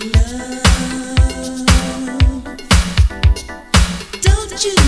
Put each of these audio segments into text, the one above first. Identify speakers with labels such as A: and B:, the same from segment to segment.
A: love. Don't you?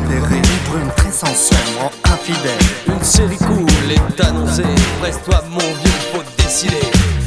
B: repéré une brune très sensuellement infidèle.
C: Une série cool est annoncée, presse-toi mon vieux, faut décider.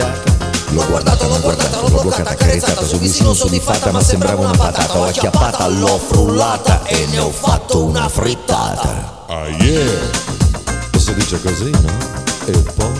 D: baciata L'ho guardata, l'ho guardata, l'ho bloccata, carezzata Sul vicino soddisfatta ma sembrava una patata L'ho acchiappata, l'ho frullata e ne ho fatto una frittata Ah yeah! E si dice così, no? E poi?